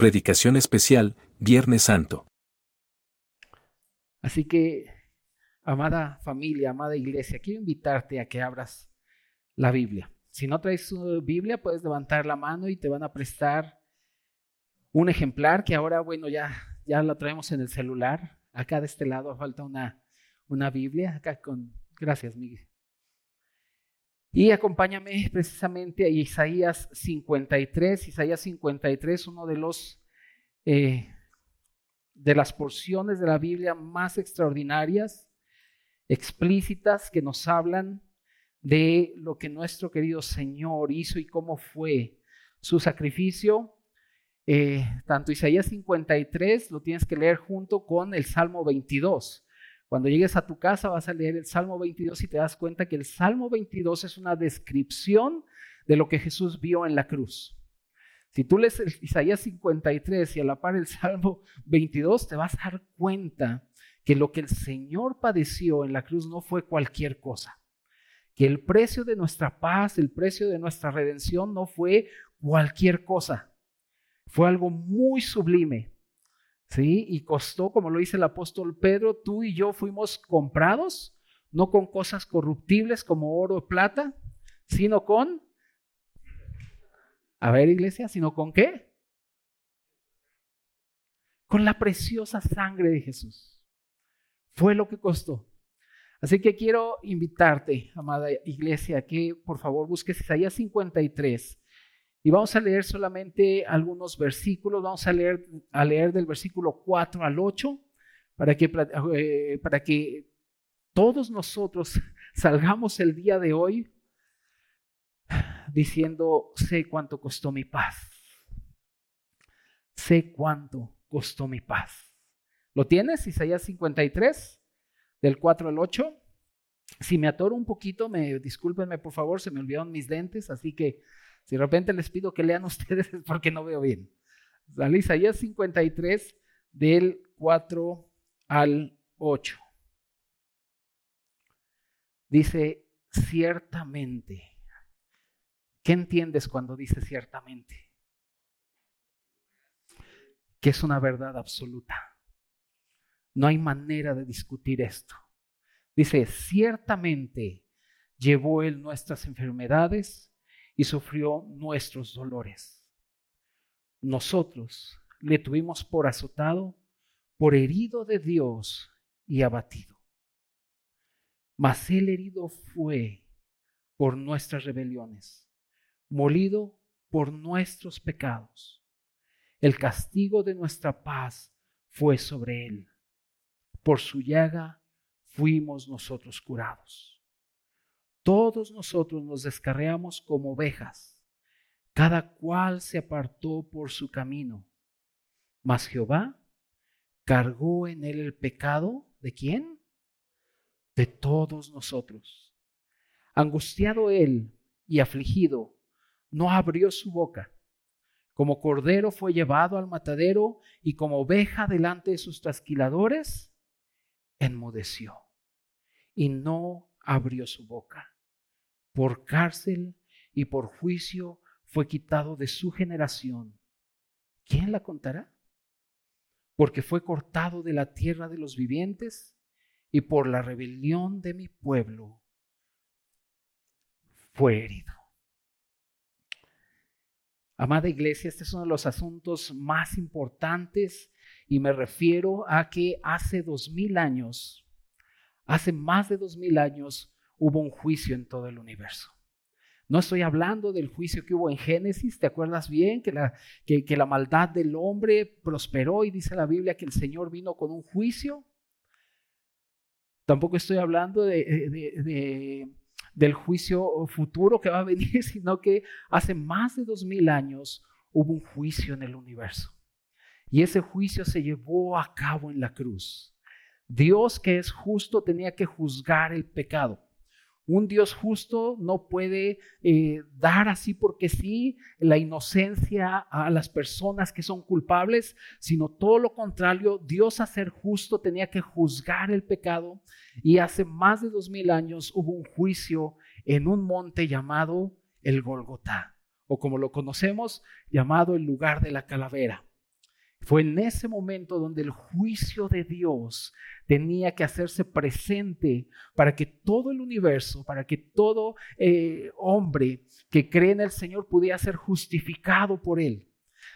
Predicación especial, Viernes Santo. Así que, amada familia, amada iglesia, quiero invitarte a que abras la Biblia. Si no traes su Biblia, puedes levantar la mano y te van a prestar un ejemplar que ahora, bueno, ya, ya la traemos en el celular. Acá de este lado falta una, una Biblia, acá con... Gracias, Miguel. Y acompáñame precisamente a Isaías 53. Isaías 53, uno de los eh, de las porciones de la Biblia más extraordinarias, explícitas, que nos hablan de lo que nuestro querido Señor hizo y cómo fue su sacrificio. Eh, tanto Isaías 53 lo tienes que leer junto con el Salmo 22. Cuando llegues a tu casa vas a leer el Salmo 22 y te das cuenta que el Salmo 22 es una descripción de lo que Jesús vio en la cruz. Si tú lees Isaías 53 y a la par el Salmo 22, te vas a dar cuenta que lo que el Señor padeció en la cruz no fue cualquier cosa. Que el precio de nuestra paz, el precio de nuestra redención no fue cualquier cosa. Fue algo muy sublime. ¿Sí? Y costó, como lo dice el apóstol Pedro, tú y yo fuimos comprados, no con cosas corruptibles como oro o plata, sino con, a ver iglesia, sino con qué? Con la preciosa sangre de Jesús. Fue lo que costó. Así que quiero invitarte, amada iglesia, que por favor busques Isaías 53 y vamos a leer solamente algunos versículos, vamos a leer, a leer del versículo 4 al 8 para que, eh, para que todos nosotros salgamos el día de hoy diciendo, sé cuánto costó mi paz. Sé cuánto costó mi paz. ¿Lo tienes? Isaías 53, del 4 al 8. Si me atoro un poquito, me discúlpenme por favor, se me olvidaron mis lentes, así que si de repente les pido que lean ustedes es porque no veo bien. Sale Isaías 53 del 4 al 8. Dice, ciertamente. ¿Qué entiendes cuando dice ciertamente? Que es una verdad absoluta. No hay manera de discutir esto. Dice, ciertamente llevó él nuestras enfermedades y sufrió nuestros dolores. Nosotros le tuvimos por azotado, por herido de Dios y abatido. Mas el herido fue por nuestras rebeliones, molido por nuestros pecados. El castigo de nuestra paz fue sobre él. Por su llaga fuimos nosotros curados. Todos nosotros nos descarreamos como ovejas, cada cual se apartó por su camino. Mas Jehová cargó en él el pecado de quién? De todos nosotros. Angustiado él y afligido, no abrió su boca. Como cordero fue llevado al matadero y como oveja delante de sus trasquiladores, enmudeció y no abrió su boca. Por cárcel y por juicio fue quitado de su generación. ¿Quién la contará? Porque fue cortado de la tierra de los vivientes y por la rebelión de mi pueblo fue herido. Amada iglesia, este es uno de los asuntos más importantes y me refiero a que hace dos mil años Hace más de dos mil años hubo un juicio en todo el universo. No estoy hablando del juicio que hubo en Génesis, ¿te acuerdas bien? Que la, maldad del hombre prosperó y dice la Biblia que el Señor vino con un juicio. Tampoco estoy hablando de, del juicio futuro que va a venir, sino que hace más de dos mil años hubo un juicio en el universo. Y ese juicio se llevó a cabo en la cruz. Dios que es justo tenía que juzgar el pecado. Un Dios justo no puede eh, dar así porque sí la inocencia a las personas que son culpables, sino todo lo contrario, Dios a ser justo tenía que juzgar el pecado y hace más de dos mil años hubo un juicio en un monte llamado el Golgotá, o como lo conocemos, llamado el lugar de la calavera. Fue en ese momento donde el juicio de Dios tenía que hacerse presente para que todo el universo, para que todo eh, hombre que cree en el Señor pudiera ser justificado por Él.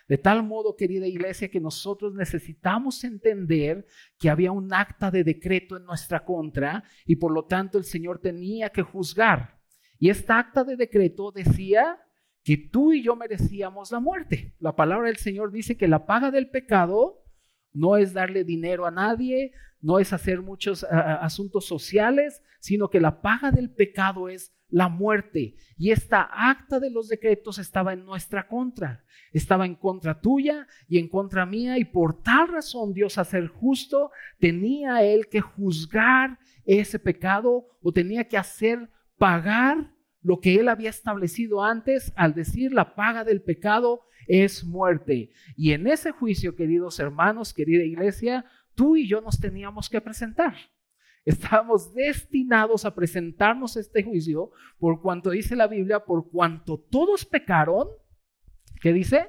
De tal modo, querida iglesia, que nosotros necesitamos entender que había un acta de decreto en nuestra contra y por lo tanto el Señor tenía que juzgar. Y esta acta de decreto decía que tú y yo merecíamos la muerte. La palabra del Señor dice que la paga del pecado no es darle dinero a nadie, no es hacer muchos asuntos sociales, sino que la paga del pecado es la muerte. Y esta acta de los decretos estaba en nuestra contra, estaba en contra tuya y en contra mía, y por tal razón Dios, a ser justo, tenía él que juzgar ese pecado o tenía que hacer pagar lo que él había establecido antes al decir la paga del pecado es muerte. Y en ese juicio, queridos hermanos, querida iglesia, tú y yo nos teníamos que presentar. Estábamos destinados a presentarnos este juicio por cuanto dice la Biblia, por cuanto todos pecaron, ¿qué dice?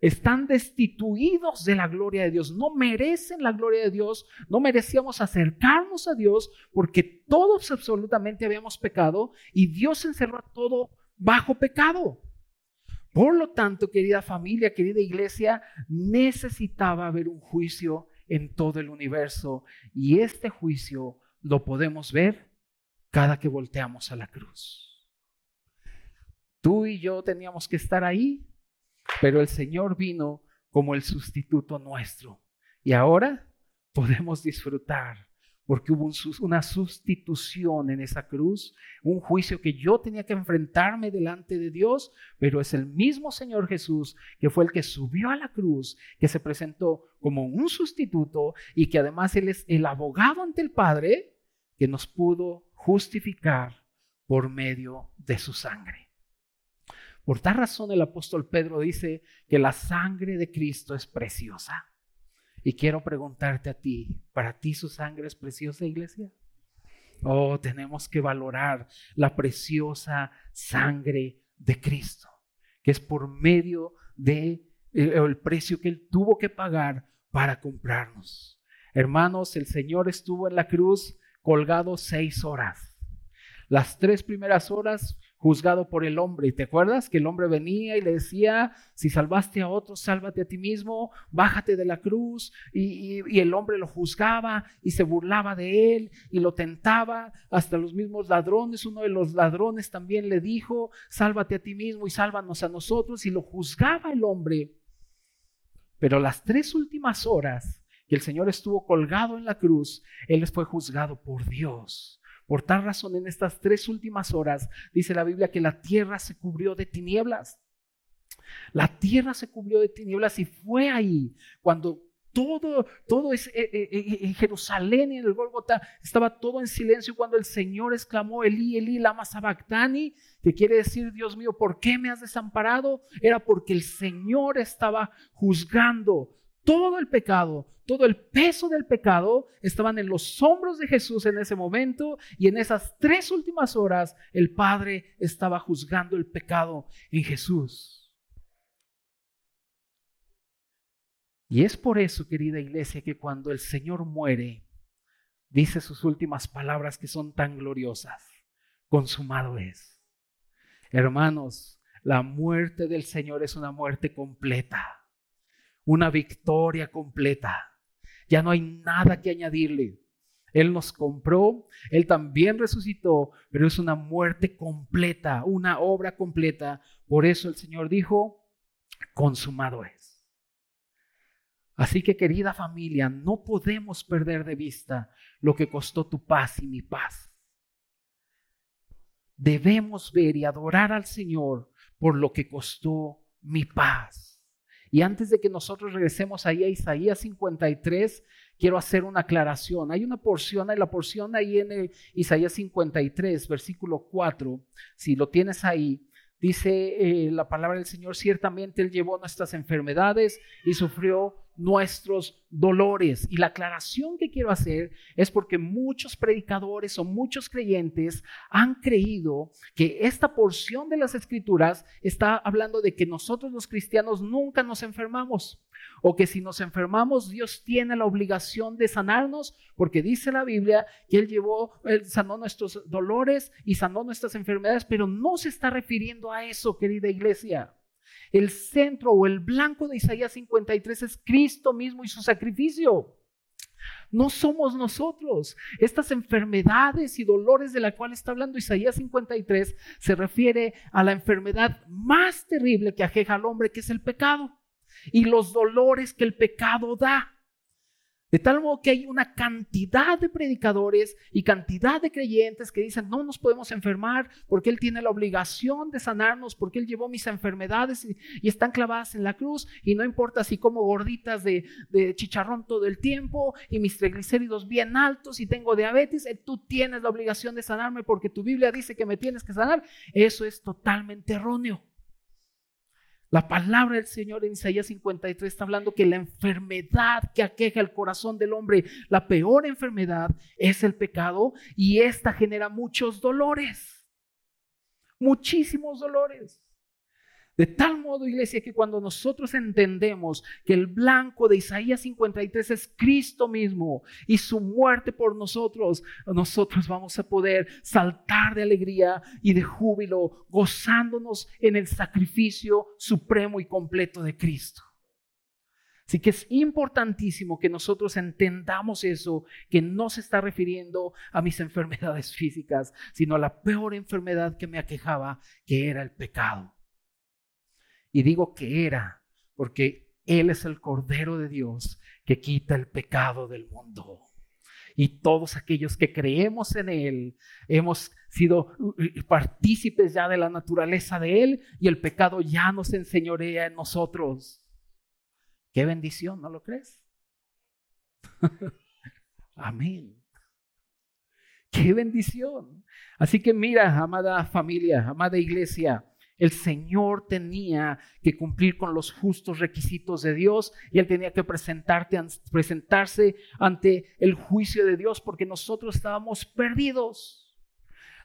Están destituidos de la gloria de Dios, no merecen la gloria de Dios, no merecíamos acercarnos a Dios porque todos absolutamente habíamos pecado y Dios encerró a todo bajo pecado. Por lo tanto, querida familia, querida iglesia, necesitaba haber un juicio en todo el universo y este juicio lo podemos ver cada que volteamos a la cruz. Tú y yo teníamos que estar ahí pero el Señor vino como el sustituto nuestro. Y ahora podemos disfrutar porque hubo una sustitución en esa cruz, un juicio que yo tenía que enfrentarme delante de Dios, pero es el mismo Señor Jesús que fue el que subió a la cruz, que se presentó como un sustituto y que además Él es el abogado ante el Padre que nos pudo justificar por medio de su sangre. Por tal razón el apóstol Pedro dice que la sangre de Cristo es preciosa. Y quiero preguntarte a ti, ¿para ti su sangre es preciosa, iglesia? Oh, tenemos que valorar la preciosa sangre de Cristo, que es por medio de eh, el precio que él tuvo que pagar para comprarnos. Hermanos, el Señor estuvo en la cruz colgado seis horas. Las tres primeras horas juzgado por el hombre. ¿Y te acuerdas que el hombre venía y le decía, si salvaste a otros, sálvate a ti mismo, bájate de la cruz? Y, y, el hombre lo juzgaba y se burlaba de él y lo tentaba. Hasta los mismos ladrones, uno de los ladrones también le dijo, sálvate a ti mismo y sálvanos a nosotros. Y lo juzgaba el hombre. Pero las tres últimas horas que el Señor estuvo colgado en la cruz, Él fue juzgado por Dios por tal razón, en estas tres últimas horas, dice la Biblia que la tierra se cubrió de tinieblas. La tierra se cubrió de tinieblas y fue ahí cuando todo, todo es, eh, eh, eh, en Jerusalén y en el Golgota estaba todo en silencio cuando el Señor exclamó, Elí, Elí, lama sabactani, que quiere decir, Dios mío, ¿por qué me has desamparado? Era porque el Señor estaba juzgando todo el pecado, todo el peso del pecado estaban en los hombros de Jesús en ese momento y en esas tres últimas horas el Padre estaba juzgando el pecado en Jesús. Y es por eso, querida iglesia, que cuando el Señor muere, dice sus últimas palabras que son tan gloriosas, consumado es. Hermanos, la muerte del Señor es una muerte completa una victoria completa. Ya no hay nada que añadirle. Él nos compró, Él también resucitó, pero es una muerte completa, una obra completa. Por eso el Señor dijo, consumado es. Así que querida familia, no podemos perder de vista lo que costó tu paz y mi paz. Debemos ver y adorar al Señor por lo que costó mi paz. Y antes de que nosotros regresemos ahí a Isaías 53, quiero hacer una aclaración. Hay una porción, hay la porción ahí en el Isaías 53, versículo 4, si lo tienes ahí, dice eh, la palabra del Señor, ciertamente Él llevó nuestras enfermedades y sufrió nuestros dolores. Y la aclaración que quiero hacer es porque muchos predicadores o muchos creyentes han creído que esta porción de las escrituras está hablando de que nosotros los cristianos nunca nos enfermamos. O que si nos enfermamos, Dios tiene la obligación de sanarnos, porque dice la Biblia que Él llevó, Él sanó nuestros dolores y sanó nuestras enfermedades, pero no se está refiriendo a eso, querida iglesia. El centro o el blanco de Isaías 53 es Cristo mismo y su sacrificio. No somos nosotros. Estas enfermedades y dolores de la cual está hablando Isaías 53 se refiere a la enfermedad más terrible que ajeja al hombre, que es el pecado, y los dolores que el pecado da. De tal modo que hay una cantidad de predicadores y cantidad de creyentes que dicen, no nos podemos enfermar porque Él tiene la obligación de sanarnos, porque Él llevó mis enfermedades y, están clavadas en la cruz y no importa si como gorditas de, de, chicharrón todo el tiempo y mis triglicéridos bien altos y tengo diabetes, eh, tú tienes la obligación de sanarme porque tu Biblia dice que me tienes que sanar. Eso es totalmente erróneo. La palabra del Señor en Isaías 53 está hablando que la enfermedad que aqueja el corazón del hombre, la peor enfermedad es el pecado y esta genera muchos dolores, muchísimos dolores. De tal modo, iglesia, que cuando nosotros entendemos que el blanco de Isaías 53 es Cristo mismo y su muerte por nosotros, nosotros vamos a poder saltar de alegría y de júbilo, gozándonos en el sacrificio supremo y completo de Cristo. Así que es importantísimo que nosotros entendamos eso, que no se está refiriendo a mis enfermedades físicas, sino a la peor enfermedad que me aquejaba, que era el pecado. Y digo que era, porque Él es el Cordero de Dios que quita el pecado del mundo. Y todos aquellos que creemos en Él hemos sido partícipes ya de la naturaleza de Él y el pecado ya nos enseñorea en nosotros. Qué bendición, ¿no lo crees? Amén. Qué bendición. Así que mira, amada familia, amada iglesia, el Señor tenía que cumplir con los justos requisitos de Dios y Él tenía que presentarse ante el juicio de Dios porque nosotros estábamos perdidos.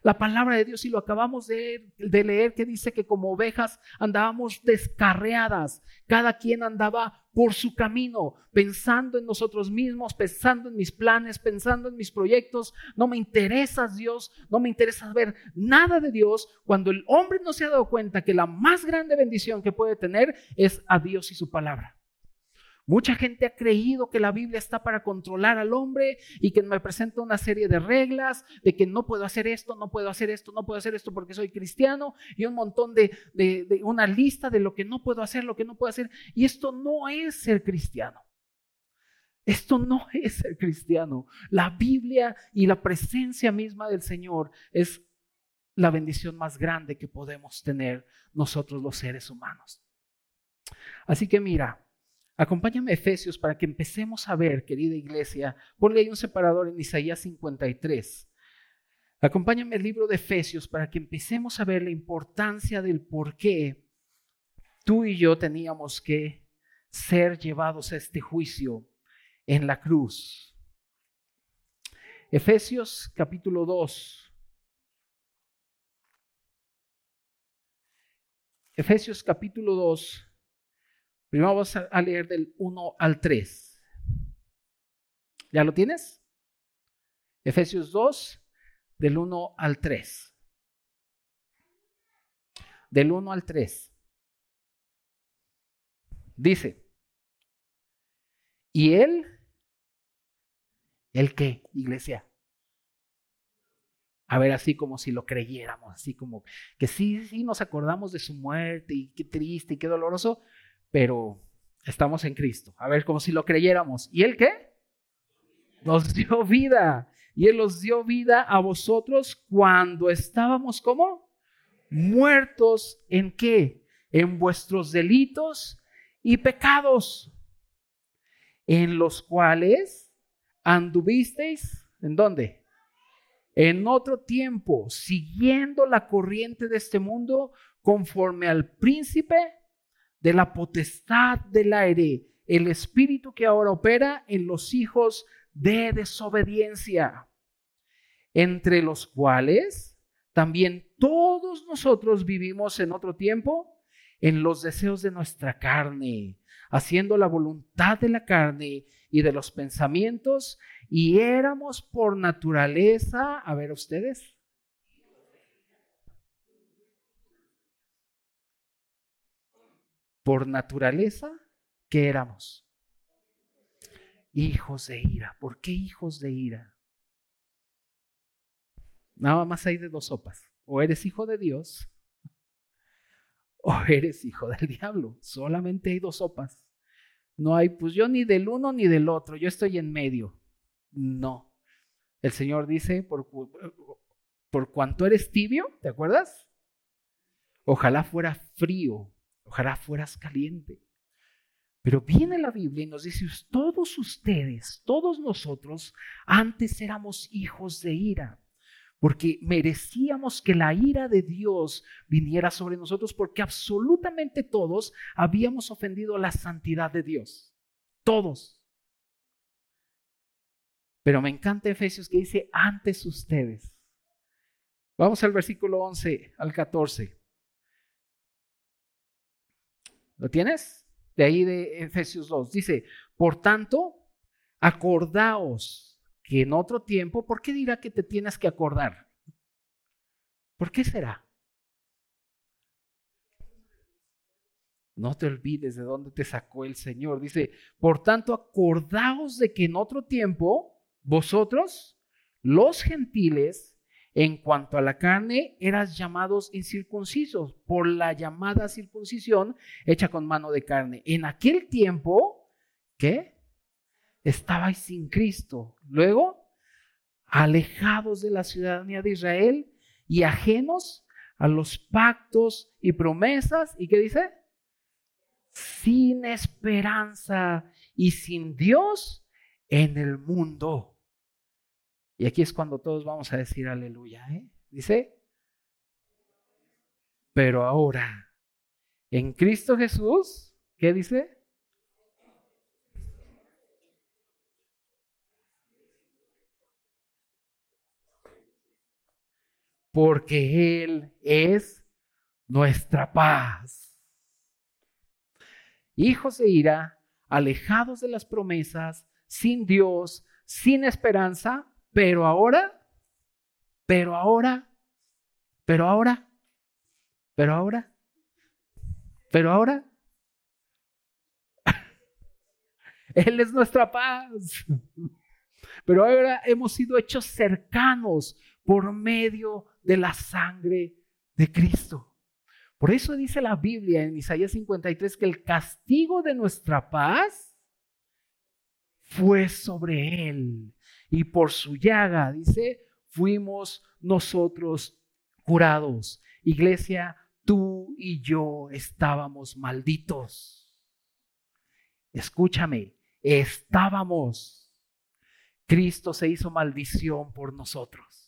La palabra de Dios, y lo acabamos de, leer, que dice que como ovejas andábamos descarreadas, cada quien andaba por su camino, pensando en nosotros mismos, pensando en mis planes, pensando en mis proyectos. No me interesa Dios, no me interesa ver nada de Dios, cuando el hombre no se ha dado cuenta que la más grande bendición que puede tener es a Dios y su palabra. Mucha gente ha creído que la Biblia está para controlar al hombre y que me presenta una serie de reglas de que no puedo hacer esto, no puedo hacer esto, no puedo hacer esto porque soy cristiano y un montón de, de una lista de lo que no puedo hacer, lo que no puedo hacer. Y esto no es ser cristiano. Esto no es ser cristiano. La Biblia y la presencia misma del Señor es la bendición más grande que podemos tener nosotros los seres humanos. Así que mira, Acompáñame a Efesios para que empecemos a ver, querida iglesia. Ponle ahí un separador en Isaías 53. Acompáñame al libro de Efesios para que empecemos a ver la importancia del por qué tú y yo teníamos que ser llevados a este juicio en la cruz. Efesios capítulo 2. Efesios capítulo 2 Primero vamos a leer del 1 al 3. ¿Ya lo tienes? Efesios 2, del 1 al 3. Del 1 al 3. Dice, ¿y él? ¿El qué, iglesia? A ver, así como si lo creyéramos, así como que sí, sí nos acordamos de su muerte y qué triste y qué doloroso, pero estamos en Cristo. A ver, como si lo creyéramos. ¿Y Él qué? Nos dio vida. Y Él nos dio vida a vosotros cuando estábamos como muertos en qué? En vuestros delitos y pecados, en los cuales anduvisteis, ¿en dónde? En otro tiempo, siguiendo la corriente de este mundo, conforme al príncipe de la potestad del aire, el espíritu que ahora opera en los hijos de desobediencia, entre los cuales también todos nosotros vivimos en otro tiempo en los deseos de nuestra carne, haciendo la voluntad de la carne y de los pensamientos, y éramos por naturaleza, a ver ustedes, por naturaleza, ¿qué éramos? Hijos de ira. ¿Por qué hijos de ira? Nada más hay de dos sopas. O eres hijo de Dios o eres hijo del diablo. Solamente hay dos sopas. No hay, pues yo ni del uno ni del otro, yo estoy en medio. No. El Señor dice, por, por cuanto eres tibio, ¿te acuerdas? Ojalá fuera frío, ojalá fueras caliente. Pero viene la Biblia y nos dice, todos ustedes, todos nosotros, antes éramos hijos de ira porque merecíamos que la ira de Dios viniera sobre nosotros, porque absolutamente todos habíamos ofendido la santidad de Dios. Todos. Pero me encanta Efesios que dice, antes ustedes. Vamos al versículo 11 al 14. ¿Lo tienes? De ahí de Efesios 2. Dice, por tanto, acordaos que en otro tiempo, ¿por qué dirá que te tienes que acordar? ¿Por qué será? No te olvides de dónde te sacó el Señor. Dice, por tanto, acordaos de que en otro tiempo, vosotros, los gentiles, en cuanto a la carne, eras llamados incircuncisos por la llamada circuncisión hecha con mano de carne. En aquel tiempo, ¿qué? estabais sin Cristo. Luego, alejados de la ciudadanía de Israel y ajenos a los pactos y promesas. ¿Y qué dice? Sin esperanza y sin Dios en el mundo. Y aquí es cuando todos vamos a decir aleluya. ¿eh? Dice, pero ahora, en Cristo Jesús, ¿qué dice? porque Él es nuestra paz. Hijos de ira, alejados de las promesas, sin Dios, sin esperanza, pero ahora, pero ahora, pero ahora, pero ahora, pero ahora, Él es nuestra paz. Pero ahora hemos sido hechos cercanos por medio de la sangre de Cristo. Por eso dice la Biblia en Isaías 53 que el castigo de nuestra paz fue sobre él. Y por su llaga, dice, fuimos nosotros curados. Iglesia, tú y yo estábamos malditos. Escúchame, estábamos. Cristo se hizo maldición por nosotros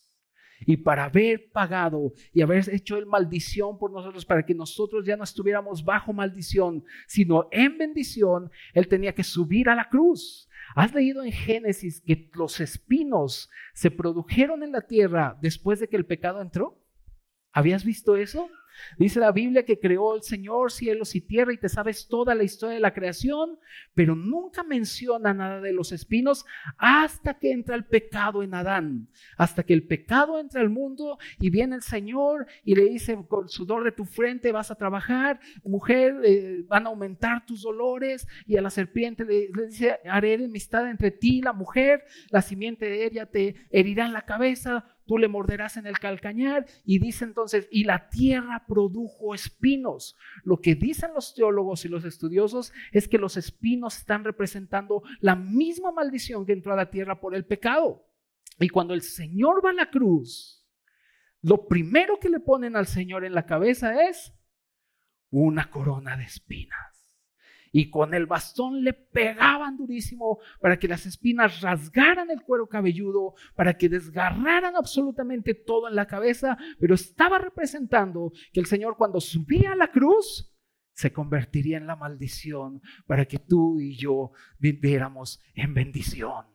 y para haber pagado y haber hecho el maldición por nosotros, para que nosotros ya no estuviéramos bajo maldición, sino en bendición, Él tenía que subir a la cruz. ¿Has leído en Génesis que los espinos se produjeron en la tierra después de que el pecado entró? ¿Habías visto eso? Dice la Biblia que creó el Señor cielos y tierra y te sabes toda la historia de la creación, pero nunca menciona nada de los espinos hasta que entra el pecado en Adán, hasta que el pecado entra al mundo y viene el Señor y le dice, con sudor de tu frente vas a trabajar, mujer, eh, van a aumentar tus dolores y a la serpiente le, le dice, haré enemistad entre ti y la mujer, la simiente de ella te herirá en la cabeza, tú le morderás en el calcañar. Y dice entonces, y la tierra produjo espinos. Lo que dicen los teólogos y los estudiosos es que los espinos están representando la misma maldición que entró a la tierra por el pecado. Y cuando el Señor va a la cruz, lo primero que le ponen al Señor en la cabeza es una corona de espinas y con el bastón le pegaban durísimo para que las espinas rasgaran el cuero cabelludo, para que desgarraran absolutamente todo en la cabeza, pero estaba representando que el Señor cuando subía a la cruz se convertiría en la maldición para que tú y yo viviéramos en bendición.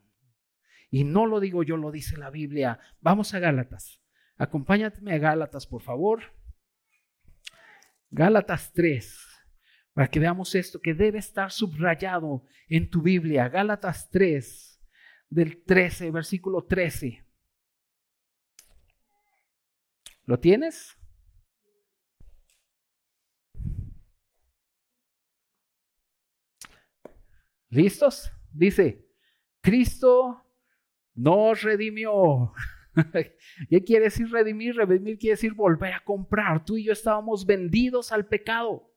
Y no lo digo yo, lo dice la Biblia. Vamos a Gálatas. Acompáñame a Gálatas, por favor. Gálatas 3, para que veamos esto que debe estar subrayado en tu Biblia. Gálatas 3, del 13, versículo 13. ¿Lo tienes? ¿Listos? Dice, Cristo nos redimió. ¿Qué quiere decir redimir? Redimir quiere decir volver a comprar. Tú y yo estábamos vendidos al pecado.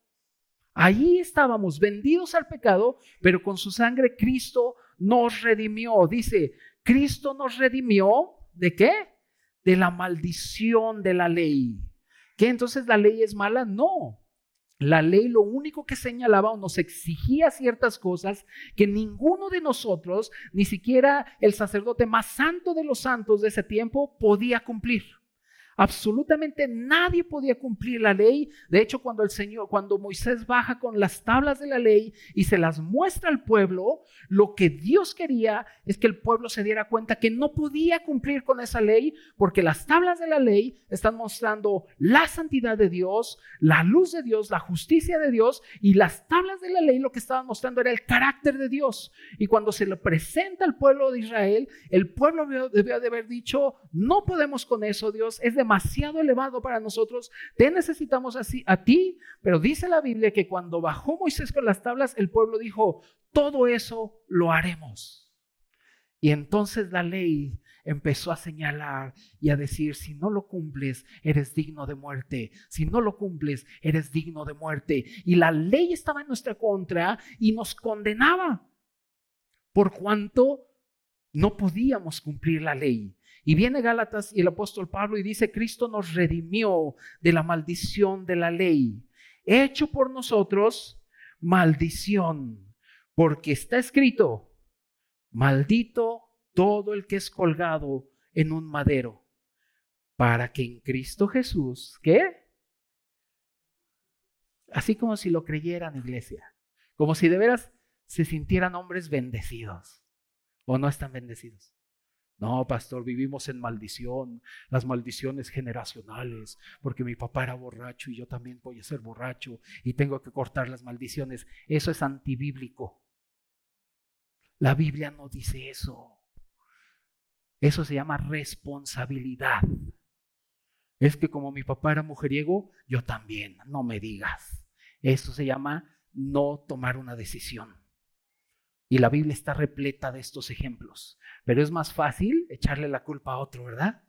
Allí estábamos vendidos al pecado, pero con su sangre Cristo nos redimió. Dice, Cristo nos redimió de qué? De la maldición de la ley. ¿Qué entonces la ley es mala? No. La ley lo único que señalaba o nos exigía ciertas cosas que ninguno de nosotros, ni siquiera el sacerdote más santo de los santos de ese tiempo, podía cumplir. Absolutamente nadie podía cumplir la ley. De hecho, cuando el Señor, cuando Moisés baja con las tablas de la ley y se las muestra al pueblo, lo que Dios quería es que el pueblo se diera cuenta que no podía cumplir con esa ley porque las tablas de la ley están mostrando la santidad de Dios, la luz de Dios, la justicia de Dios y las tablas de la ley lo que estaban mostrando era el carácter de Dios. Y cuando se lo presenta al pueblo de Israel, el pueblo debió de haber dicho, no podemos con eso, Dios, es demasiado elevado para nosotros, te necesitamos así a ti, pero dice la Biblia que cuando bajó Moisés con las tablas, el pueblo dijo, todo eso lo haremos. Y entonces la ley empezó a señalar y a decir, si no lo cumples, eres digno de muerte. Si no lo cumples, eres digno de muerte. Y la ley estaba en nuestra contra y nos condenaba por cuanto no podíamos cumplir la ley. Y viene Gálatas y el apóstol Pablo y dice, Cristo nos redimió de la maldición de la ley, hecho por nosotros maldición, porque está escrito, maldito todo el que es colgado en un madero, para que en Cristo Jesús, ¿qué? Así como si lo creyeran, iglesia, como si de veras se sintieran hombres bendecidos, o no están bendecidos. No, pastor, vivimos en maldición, las maldiciones generacionales, porque mi papá era borracho y yo también voy a ser borracho y tengo que cortar las maldiciones. Eso es antibíblico. La Biblia no dice eso. Eso se llama responsabilidad. Es que como mi papá era mujeriego, yo también, no me digas. Eso se llama no tomar una decisión. Y la Biblia está repleta de estos ejemplos. Pero es más fácil echarle la culpa a otro, ¿verdad?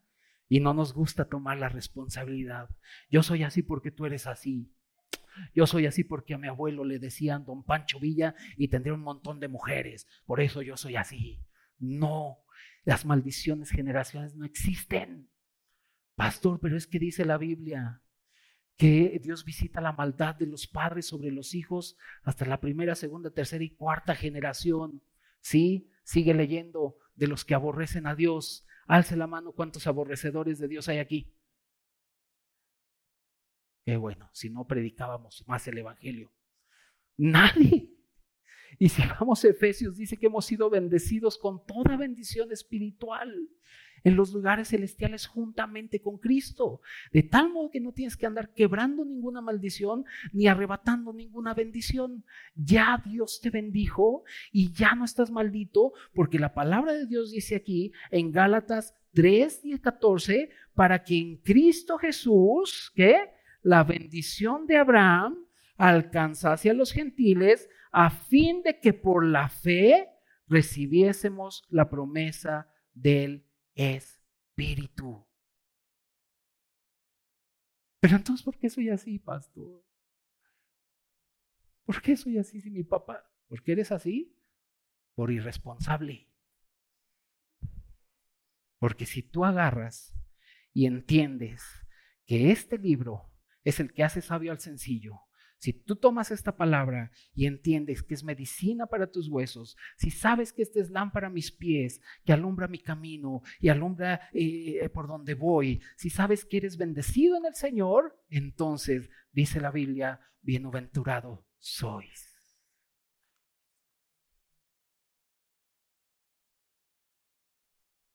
Y no nos gusta tomar la responsabilidad. Yo soy así porque tú eres así. Yo soy así porque a mi abuelo le decían don Pancho Villa y tendría un montón de mujeres. Por eso yo soy así. No, las maldiciones generacionales no existen. Pastor, pero es que dice la Biblia, que Dios visita la maldad de los padres sobre los hijos hasta la primera, segunda, tercera y cuarta generación. Sí, sigue leyendo de los que aborrecen a Dios. Alce la mano cuántos aborrecedores de Dios hay aquí. Qué bueno, si no predicábamos más el Evangelio. Nadie. Y si vamos a Efesios, dice que hemos sido bendecidos con toda bendición espiritual en los lugares celestiales juntamente con Cristo. De tal modo que no tienes que andar quebrando ninguna maldición ni arrebatando ninguna bendición. Ya Dios te bendijo y ya no estás maldito porque la palabra de Dios dice aquí en Gálatas 3 y 14, para que en Cristo Jesús, que la bendición de Abraham alcanzase a los gentiles a fin de que por la fe recibiésemos la promesa del espíritu. Pero entonces, ¿por qué soy así, pastor? ¿Por qué soy así si mi papá? ¿Por qué eres así? Por irresponsable. Porque si tú agarras y entiendes que este libro es el que hace sabio al sencillo, Si tú tomas esta palabra y entiendes que es medicina para tus huesos, si sabes que esta es lámpara a mis pies, que alumbra mi camino y alumbra eh, por donde voy, si sabes que eres bendecido en el Señor, entonces dice la Biblia, bienaventurado sois.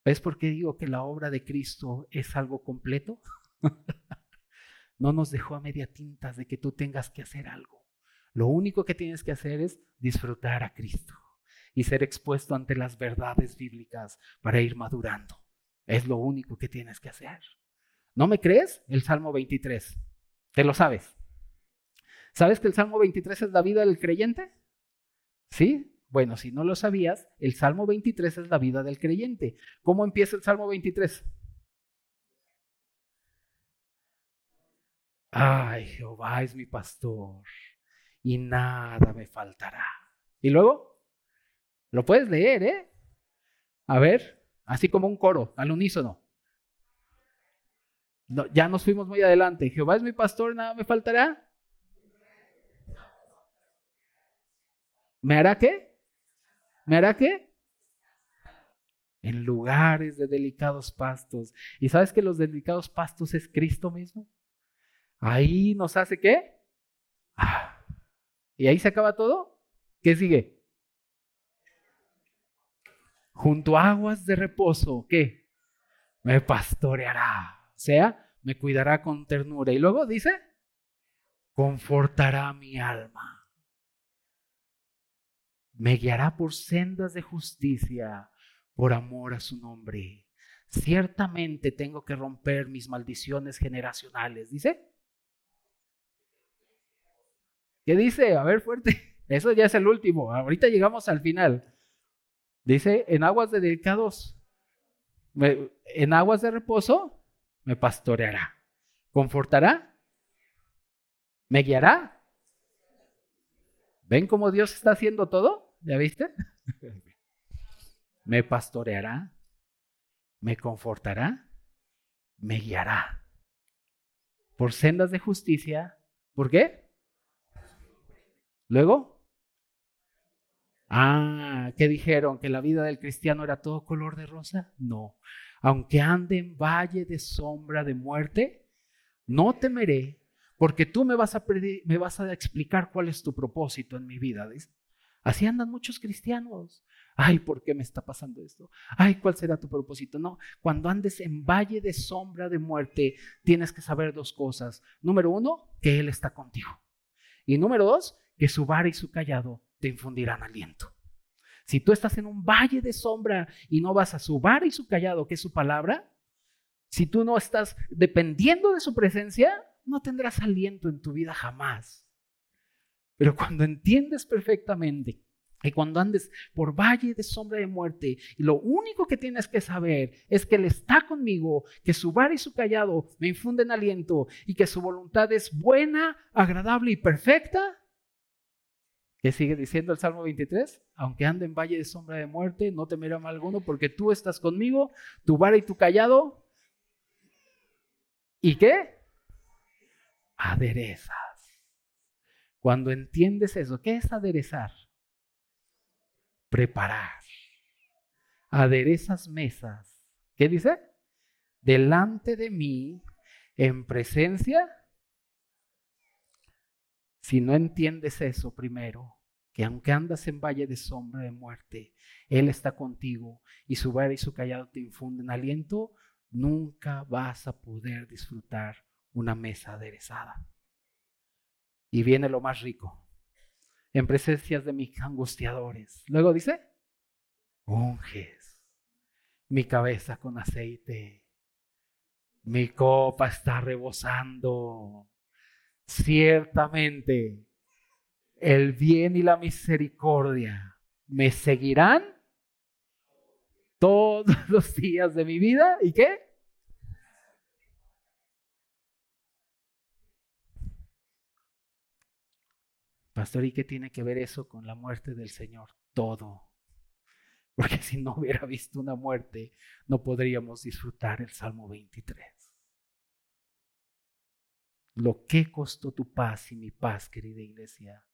¿Ves por qué digo que la obra de Cristo es algo completo? no nos dejó a media tintas de que tú tengas que hacer algo. Lo único que tienes que hacer es disfrutar a Cristo y ser expuesto ante las verdades bíblicas para ir madurando. Es lo único que tienes que hacer. ¿No me crees? El Salmo 23. ¿Te lo sabes? ¿Sabes que el Salmo 23 es la vida del creyente? ¿Sí? Bueno, si no lo sabías, el Salmo 23 es la vida del creyente. ¿Cómo empieza el Salmo 23? Ay, Jehová es mi pastor y nada me faltará. Y luego, lo puedes leer, ¿eh? A ver, así como un coro, al unísono. ya nos fuimos muy adelante. Jehová es mi pastor, nada me faltará. ¿Me hará qué? ¿Me hará qué? En lugares de delicados pastos. ¿Y sabes que los delicados pastos es Cristo mismo? Ahí nos hace qué? Ah. ¿Y ahí se acaba todo? ¿Qué sigue? Junto a aguas de reposo, ¿qué? Me pastoreará. O sea, me cuidará con ternura. Y luego dice, confortará mi alma. Me guiará por sendas de justicia, por amor a su nombre. Ciertamente tengo que romper mis maldiciones generacionales. Dice, ¿Qué dice? A ver, fuerte. Eso ya es el último. Ahorita llegamos al final. Dice, en aguas de delicados, en aguas de reposo, me pastoreará. ¿Confortará? ¿Me guiará? ¿Ven cómo Dios está haciendo todo? ¿Ya viste? me pastoreará, me confortará, me guiará. Por sendas de justicia. ¿Por qué? Luego, ah, ¿qué dijeron? ¿Que la vida del cristiano era todo color de rosa? No. Aunque ande en valle de sombra de muerte, no temeré, porque tú me vas a, me vas a explicar cuál es tu propósito en mi vida. Así andan muchos cristianos. Ay, ¿por qué me está pasando esto? Ay, ¿cuál será tu propósito? No, cuando andes en valle de sombra de muerte, tienes que saber dos cosas. Número uno, que Él está contigo. Y número dos, que su vara y su callado te infundirán aliento. Si tú estás en un valle de sombra y no vas a su vara y su callado, que es su palabra, si tú no estás dependiendo de su presencia, no tendrás aliento en tu vida jamás. Pero cuando entiendes perfectamente y cuando andes por valle de sombra de muerte, y lo único que tienes que saber es que Él está conmigo, que su vara y su callado me infunden aliento y que su voluntad es buena, agradable y perfecta, ¿Qué sigue diciendo el Salmo 23? Aunque ande en valle de sombra de muerte, no temerá mal alguno, porque tú estás conmigo, tu vara y tu callado. ¿Y qué? Aderezas. Cuando entiendes eso, ¿qué es aderezar? Preparar. Aderezas mesas. ¿Qué dice? Delante de mí, en presencia si no entiendes eso primero, que aunque andas en valle de sombra de muerte, Él está contigo y su vara y su callado te infunden aliento, nunca vas a poder disfrutar una mesa aderezada. Y viene lo más rico, en presencias de mis angustiadores. Luego dice, unges mi cabeza con aceite, mi copa está rebosando. Ciertamente, el bien y la misericordia me seguirán todos los días de mi vida. ¿Y qué? Pastor, ¿y qué tiene que ver eso con la muerte del Señor? Todo. Porque si no hubiera visto una muerte, no podríamos disfrutar el Salmo 23. Lo que costó tu paz y mi paz, querida iglesia,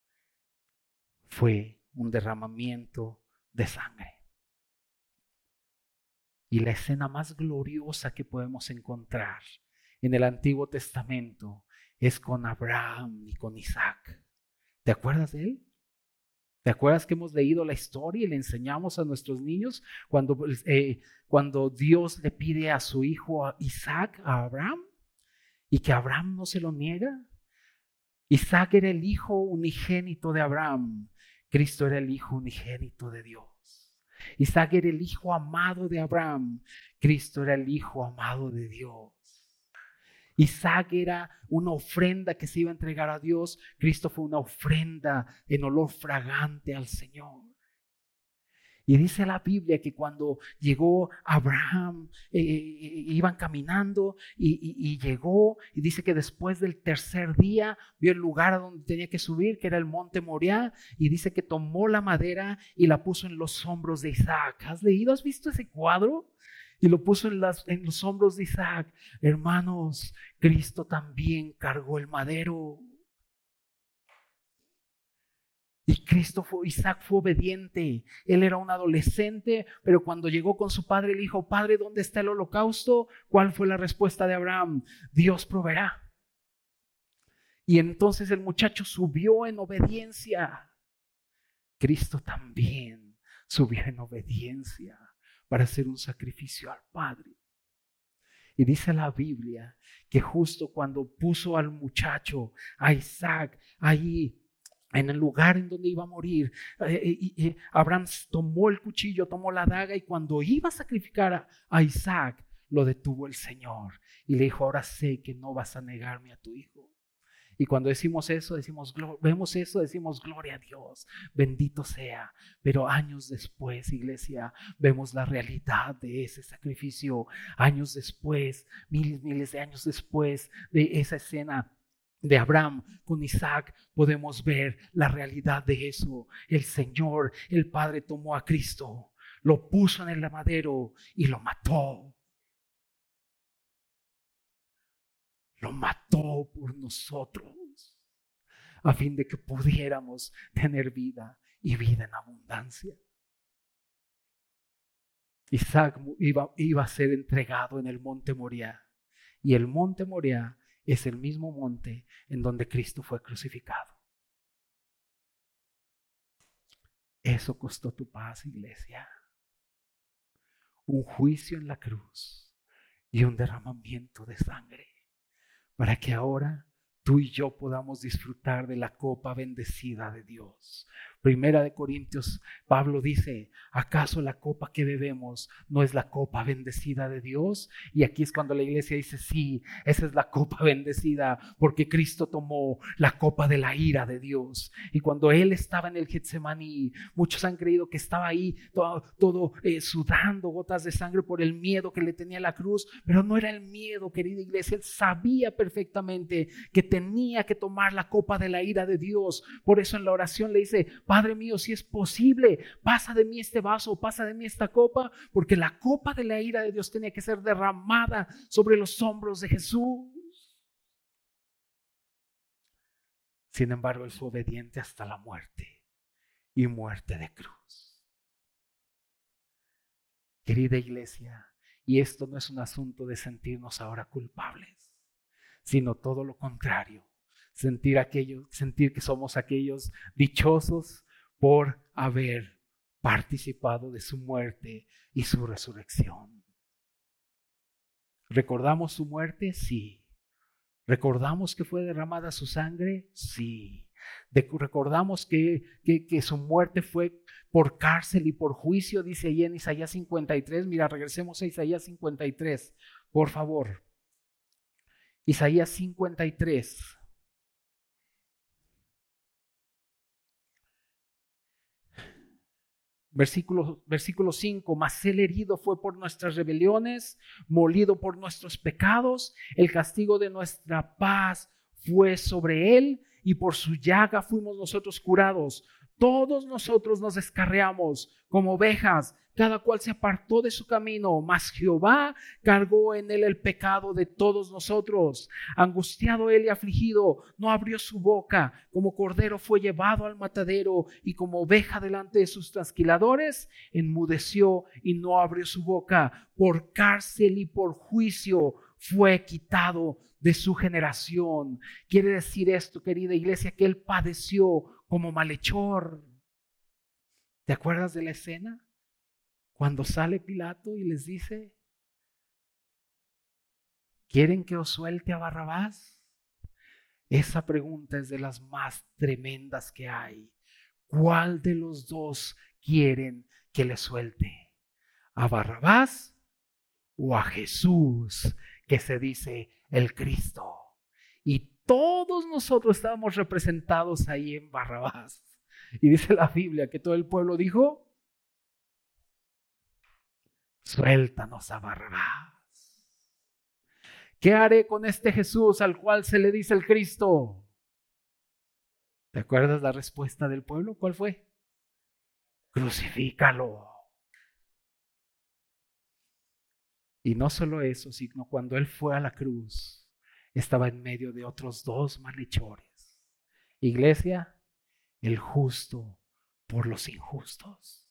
fue un derramamiento de sangre. Y la escena más gloriosa que podemos encontrar en el Antiguo Testamento es con Abraham y con Isaac. ¿Te acuerdas de él? ¿Te acuerdas que hemos leído la historia y le enseñamos a nuestros niños cuando, eh, cuando Dios le pide a su hijo Isaac a Abraham y que Abraham no se lo niega? Isaac era el hijo unigénito de Abraham, Cristo era el hijo unigénito de Dios. Isaac era el hijo amado de Abraham, Cristo era el hijo amado de Dios. Isaac era una ofrenda que se iba a entregar a Dios. Cristo fue una ofrenda en olor fragante al Señor. Y dice la Biblia que cuando llegó Abraham, eh, eh, iban caminando y, llegó, y dice que después del tercer día vio el lugar a donde tenía que subir, que era el monte Moriah, y dice que tomó la madera y la puso en los hombros de Isaac. ¿Has leído? ¿Has visto ese cuadro? y lo puso en, las, en los hombros de Isaac. Hermanos, Cristo también cargó el madero. Y Cristo fue, Isaac fue obediente. Él era un adolescente, pero cuando llegó con su padre le dijo, Padre, ¿dónde está el holocausto? ¿Cuál fue la respuesta de Abraham? Dios proveerá. Y entonces el muchacho subió en obediencia. Cristo también subió en obediencia para hacer un sacrificio al Padre. Y dice la Biblia que justo cuando puso al muchacho, a Isaac, ahí en el lugar en donde iba a morir, eh, eh, Abraham tomó el cuchillo, tomó la daga y cuando iba a sacrificar a Isaac, lo detuvo el Señor y le dijo, ahora sé que no vas a negarme a tu hijo. Y cuando decimos eso, decimos, vemos eso, decimos, gloria a Dios, bendito sea. Pero años después, iglesia, vemos la realidad de ese sacrificio. Años después, miles, miles de años después de esa escena de Abraham con Isaac, podemos ver la realidad de eso. El Señor, el Padre tomó a Cristo, lo puso en el madero y lo mató. lo mató por nosotros, a fin de que pudiéramos tener vida y vida en abundancia. Isaac iba, iba a ser entregado en el monte Moriah, y el monte Moriah es el mismo monte en donde Cristo fue crucificado. Eso costó tu paz, iglesia. Un juicio en la cruz y un derramamiento de sangre para que ahora tú y yo podamos disfrutar de la copa bendecida de Dios. Primera de Corintios, Pablo dice, ¿acaso la copa que bebemos no es la copa bendecida de Dios? Y aquí es cuando la iglesia dice, sí, esa es la copa bendecida, porque Cristo tomó la copa de la ira de Dios. Y cuando Él estaba en el Getsemaní, muchos han creído que estaba ahí todo, eh, sudando gotas de sangre por el miedo que le tenía la cruz, pero no era el miedo, querida iglesia, Él sabía perfectamente que tenía que tomar la copa de la ira de Dios. Por eso en la oración le dice, Padre mío, si es posible, pasa de mí este vaso, pasa de mí esta copa, porque la copa de la ira de Dios tenía que ser derramada sobre los hombros de Jesús. Sin embargo, Él fue obediente hasta la muerte y muerte de cruz. Querida iglesia, y esto no es un asunto de sentirnos ahora culpables, sino todo lo contrario sentir aquello, sentir que somos aquellos dichosos por haber participado de su muerte y su resurrección. ¿Recordamos su muerte? Sí. ¿Recordamos que fue derramada su sangre? Sí. recordamos que, que, que, su muerte fue por cárcel y por juicio, dice ahí en Isaías 53. Mira, regresemos a Isaías 53, por favor. Isaías 53. Versículo, versículo 5, mas el herido fue por nuestras rebeliones, molido por nuestros pecados, el castigo de nuestra paz fue sobre él y por su llaga fuimos nosotros curados. todos nosotros nos descarriamos como ovejas, cada cual se apartó de su camino, mas Jehová cargó en él el pecado de todos nosotros. Angustiado él y afligido, no abrió su boca, como cordero fue llevado al matadero y como oveja delante de sus trasquiladores, enmudeció y no abrió su boca. Por cárcel y por juicio fue quitado de su generación. Quiere decir esto, querida iglesia, que él padeció como malhechor. ¿Te acuerdas de la escena? Cuando sale Pilato y les dice, ¿quieren que os suelte a Barrabás? Esa pregunta es de las más tremendas que hay. ¿Cuál de los dos quieren que le suelte? ¿A Barrabás o a Jesús, que se dice el Cristo? Y todos nosotros estábamos representados ahí en Barrabás. Y dice la Biblia que todo el pueblo dijo, suéltanos a Barrabás. ¿Qué haré con este Jesús al cual se le dice el Cristo? ¿Te acuerdas la respuesta del pueblo? ¿Cuál fue? Crucifícalo. Y no solo eso, sino cuando él fue a la cruz, estaba en medio de otros dos malhechores. Iglesia, el justo por los injustos.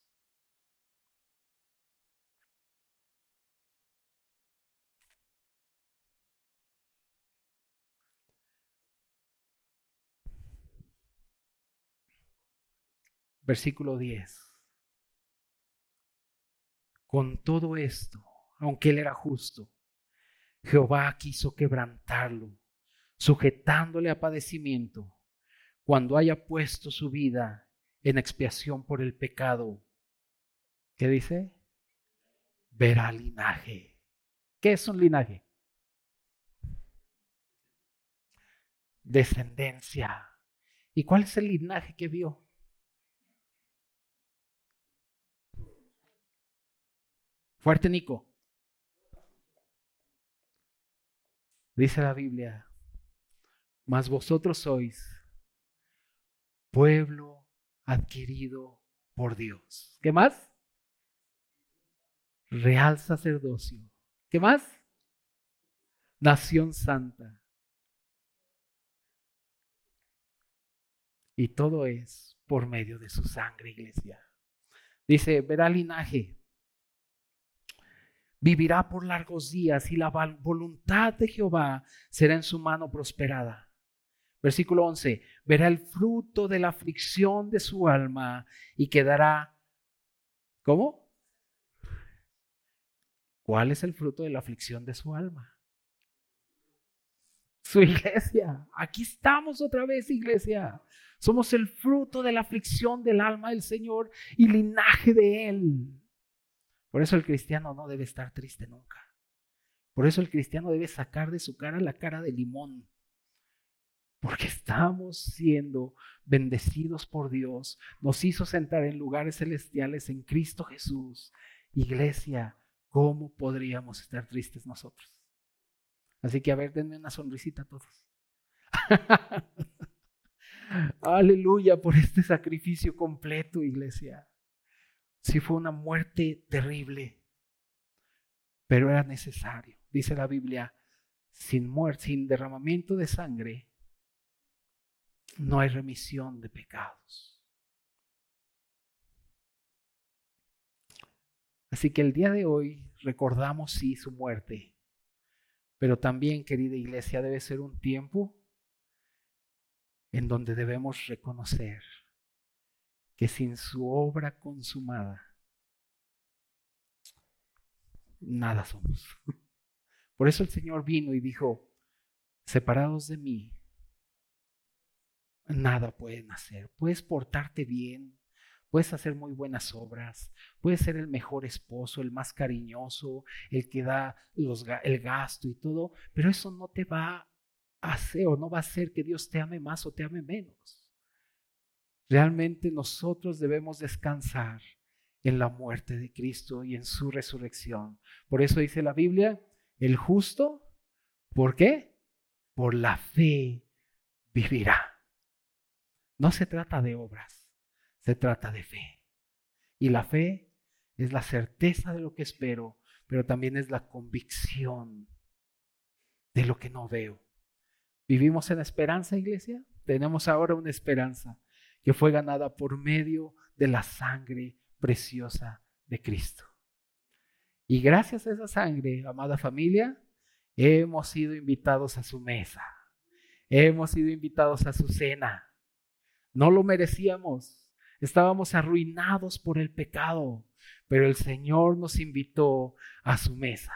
Versículo 10. Con todo esto, aunque él era justo, Jehová quiso quebrantarlo, sujetándole a padecimiento, cuando haya puesto su vida en expiación por el pecado. ¿Qué dice? Verá linaje. ¿Qué es un linaje? Descendencia. ¿Y cuál es el linaje que vio? Fuerte, Nico. Dice la Biblia, mas vosotros sois pueblo adquirido por Dios. ¿Qué más? Real sacerdocio. ¿Qué más? Nación santa. Y todo es por medio de su sangre, iglesia. Dice, verá linaje vivirá por largos días y la voluntad de Jehová será en su mano prosperada. Versículo 11, verá el fruto de la aflicción de su alma y quedará, ¿cómo? ¿Cuál es el fruto de la aflicción de su alma? Su iglesia. Aquí estamos otra vez, iglesia. Somos el fruto de la aflicción del alma del Señor y linaje de Él. Por eso el cristiano no debe estar triste nunca. Por eso el cristiano debe sacar de su cara la cara de limón. Porque estamos siendo bendecidos por Dios. Nos hizo sentar en lugares celestiales en Cristo Jesús. Iglesia, ¿cómo podríamos estar tristes nosotros? Así que a ver, denme una sonrisita a todos. Aleluya por este sacrificio completo, iglesia. Sí fue una muerte terrible, pero era necesario. Dice la Biblia, sin muerte, sin derramamiento de sangre, no hay remisión de pecados. Así que el día de hoy recordamos sí su muerte, pero también, querida iglesia, debe ser un tiempo en donde debemos reconocer que sin su obra consumada, nada somos. Por eso el Señor vino y dijo, separados de mí, nada pueden hacer. Puedes portarte bien, puedes hacer muy buenas obras, puedes ser el mejor esposo, el más cariñoso, el que da los, el gasto y todo, pero eso no te va a hacer o no va a hacer que Dios te ame más o te ame menos. Realmente nosotros debemos descansar en la muerte de Cristo y en su resurrección. Por eso dice la Biblia, el justo, ¿por qué? Por la fe vivirá. No se trata de obras, Se trata de fe. Y la fe es la certeza de lo que espero, pero también es la convicción de lo que no veo. ¿Vivimos en esperanza, iglesia? Tenemos ahora una esperanza que fue ganada por medio de la sangre preciosa de Cristo. Y gracias a esa sangre, amada familia, hemos sido invitados a su mesa. Hemos sido invitados a su cena. No lo merecíamos. Estábamos arruinados por el pecado, pero el Señor nos invitó a su mesa.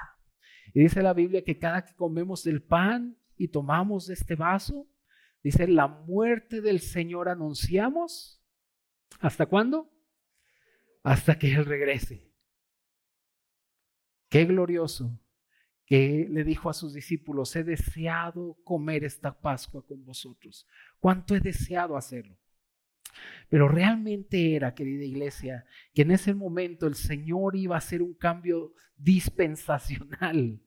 Y dice la Biblia que cada que comemos del pan y tomamos de este vaso, dice, la muerte del Señor anunciamos. ¿Hasta cuándo? Hasta que Él regrese. Qué glorioso que le dijo a sus discípulos, he deseado comer esta Pascua con vosotros. ¿Cuánto he deseado hacerlo? Pero realmente era, querida iglesia, que en ese momento el Señor iba a hacer un cambio dispensacional.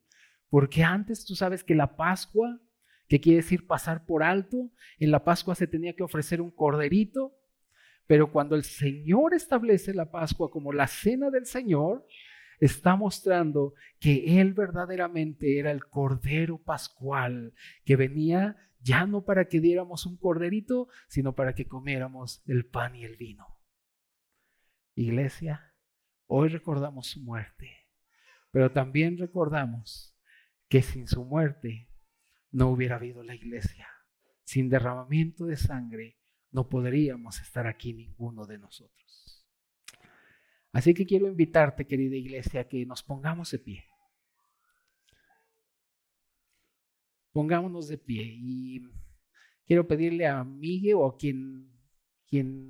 Porque antes tú sabes que la Pascua, que quiere decir pasar por alto, en la Pascua se tenía que ofrecer un corderito, pero cuando el Señor establece la Pascua como la cena del Señor, está mostrando que Él verdaderamente era el Cordero Pascual, que venía ya no para que diéramos un corderito, sino para que comiéramos el pan y el vino. Iglesia, hoy recordamos su muerte, pero también recordamos que sin su muerte no hubiera habido la iglesia. Sin derramamiento de sangre no podríamos estar aquí ninguno de nosotros. Así que quiero invitarte, querida iglesia, a que nos pongamos de pie. Pongámonos de pie y quiero pedirle a Miguel o a quien, quien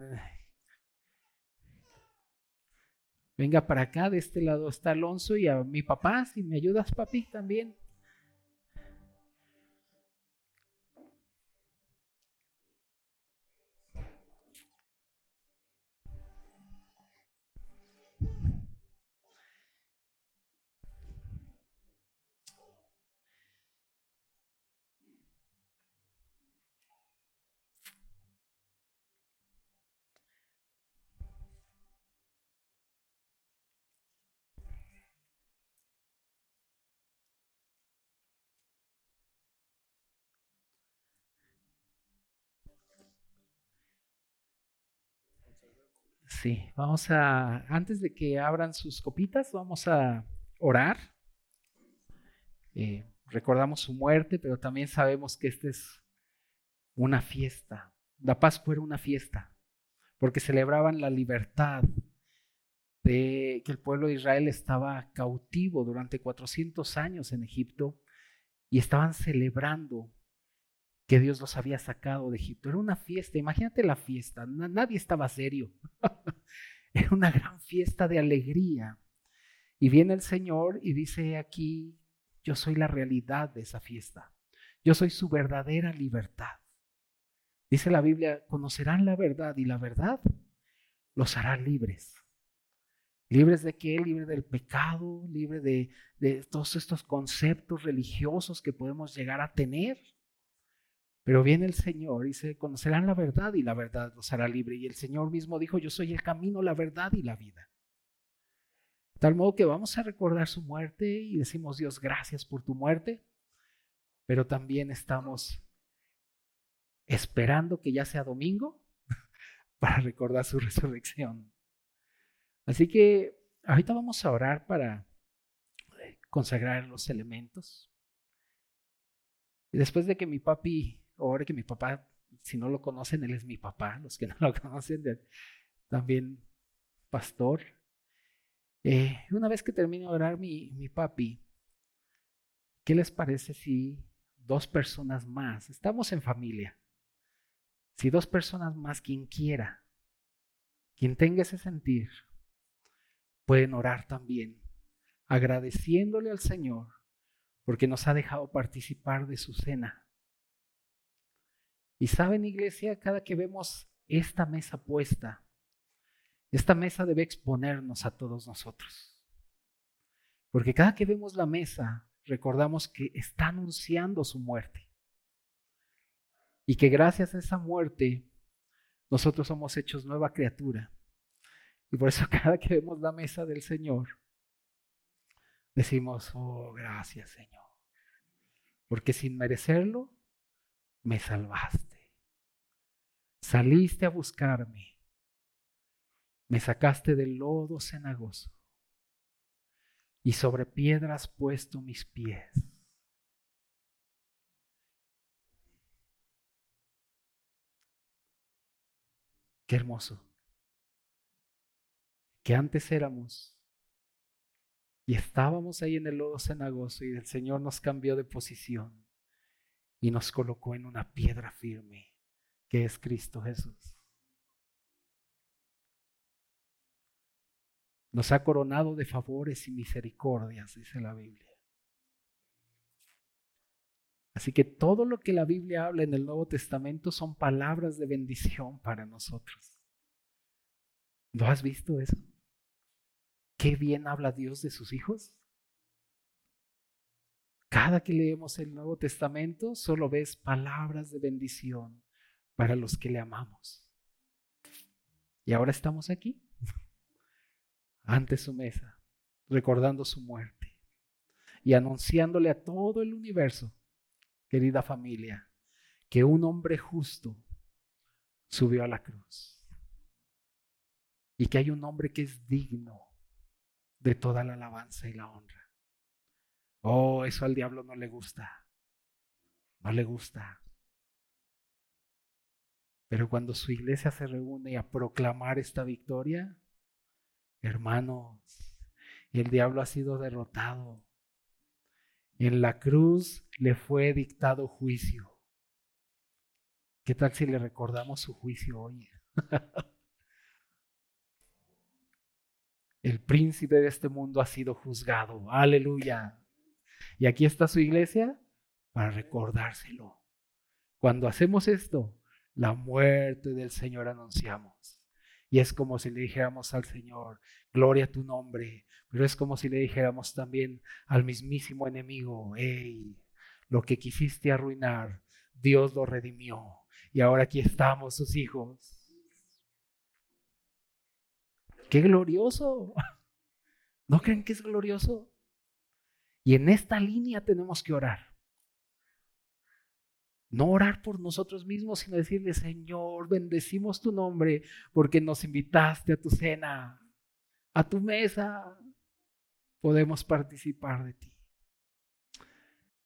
venga para acá, de este lado está Alonso y a mi papá, si me ayudas, papi, también. Sí, vamos a, antes de que abran sus copitas, vamos a orar. Eh, recordamos su muerte, pero también sabemos que esta es una fiesta. La Pascua era una fiesta, porque celebraban la libertad de que el pueblo de Israel estaba cautivo durante 400 años en Egipto y estaban celebrando que Dios los había sacado de Egipto. Era una fiesta, imagínate la fiesta, nadie estaba serio. Era una gran fiesta de alegría. Y viene el Señor y dice aquí, yo soy la realidad de esa fiesta. Yo soy su verdadera libertad. Dice la Biblia, conocerán la verdad y la verdad los hará libres. ¿Libres de qué? Libre del pecado, libre de, de todos estos conceptos religiosos que podemos llegar a tener. Pero viene el Señor y se conocerán la verdad y la verdad los hará libre. Y el Señor mismo dijo, yo soy el camino, la verdad y la vida. Tal modo que vamos a recordar su muerte y decimos, Dios, gracias por tu muerte, pero también estamos esperando que ya sea domingo para recordar su resurrección. Así que ahorita vamos a orar para consagrar los elementos. Y después de que mi papi ahora que mi papá, si no lo conocen, él es mi papá, los que no lo conocen, también pastor. Eh, una vez que termine de orar mi, mi papi, ¿qué les parece si dos personas más, estamos en familia, si dos personas más, quien quiera, quien tenga ese sentir, pueden orar también, agradeciéndole al Señor porque nos ha dejado participar de su cena y saben, iglesia, cada que vemos esta mesa puesta, esta mesa debe exponernos a todos nosotros. Porque cada que vemos la mesa, recordamos que está anunciando su muerte. Y que gracias a esa muerte nosotros somos hechos nueva criatura. Y por eso cada que vemos la mesa del Señor, decimos, oh, gracias Señor. Porque sin merecerlo, me salvaste. Saliste a buscarme. Me sacaste del lodo cenagoso. Y sobre piedras puesto mis pies. Qué hermoso. Que antes éramos y estábamos ahí en el lodo cenagoso y el Señor nos cambió de posición y nos colocó en una piedra firme que es Cristo Jesús. Nos ha coronado de favores y misericordias, dice la Biblia. Así que todo lo que la Biblia habla en el Nuevo Testamento son palabras de bendición para nosotros. ¿No has visto eso? ¿Qué bien habla Dios de sus hijos? Cada que leemos el Nuevo Testamento solo ves palabras de bendición para los que le amamos. Y ahora estamos aquí, ante su mesa, recordando su muerte y anunciándole a todo el universo querida familia, que un hombre justo subió a la cruz y que hay un hombre que es digno de toda la alabanza y la honra. Oh, eso al diablo no le gusta. No le gusta. Pero cuando su iglesia se reúne a proclamar esta victoria, hermanos, el diablo ha sido derrotado. En la cruz le fue dictado juicio. ¿Qué tal si le recordamos su juicio hoy? El príncipe de este mundo ha sido juzgado. Aleluya. Y aquí está su iglesia para recordárselo. Cuando hacemos esto, la muerte del Señor anunciamos. Y es como si le dijéramos al Señor, gloria a tu nombre. Pero es como si le dijéramos también al mismísimo enemigo, hey, lo que quisiste arruinar, Dios lo redimió. Y ahora aquí estamos, sus hijos. ¡Qué glorioso! ¿No creen que es glorioso? Y en esta línea tenemos que orar. No orar por nosotros mismos, sino decirle, Señor, bendecimos tu nombre porque nos invitaste a tu cena, a tu mesa. Podemos participar de ti.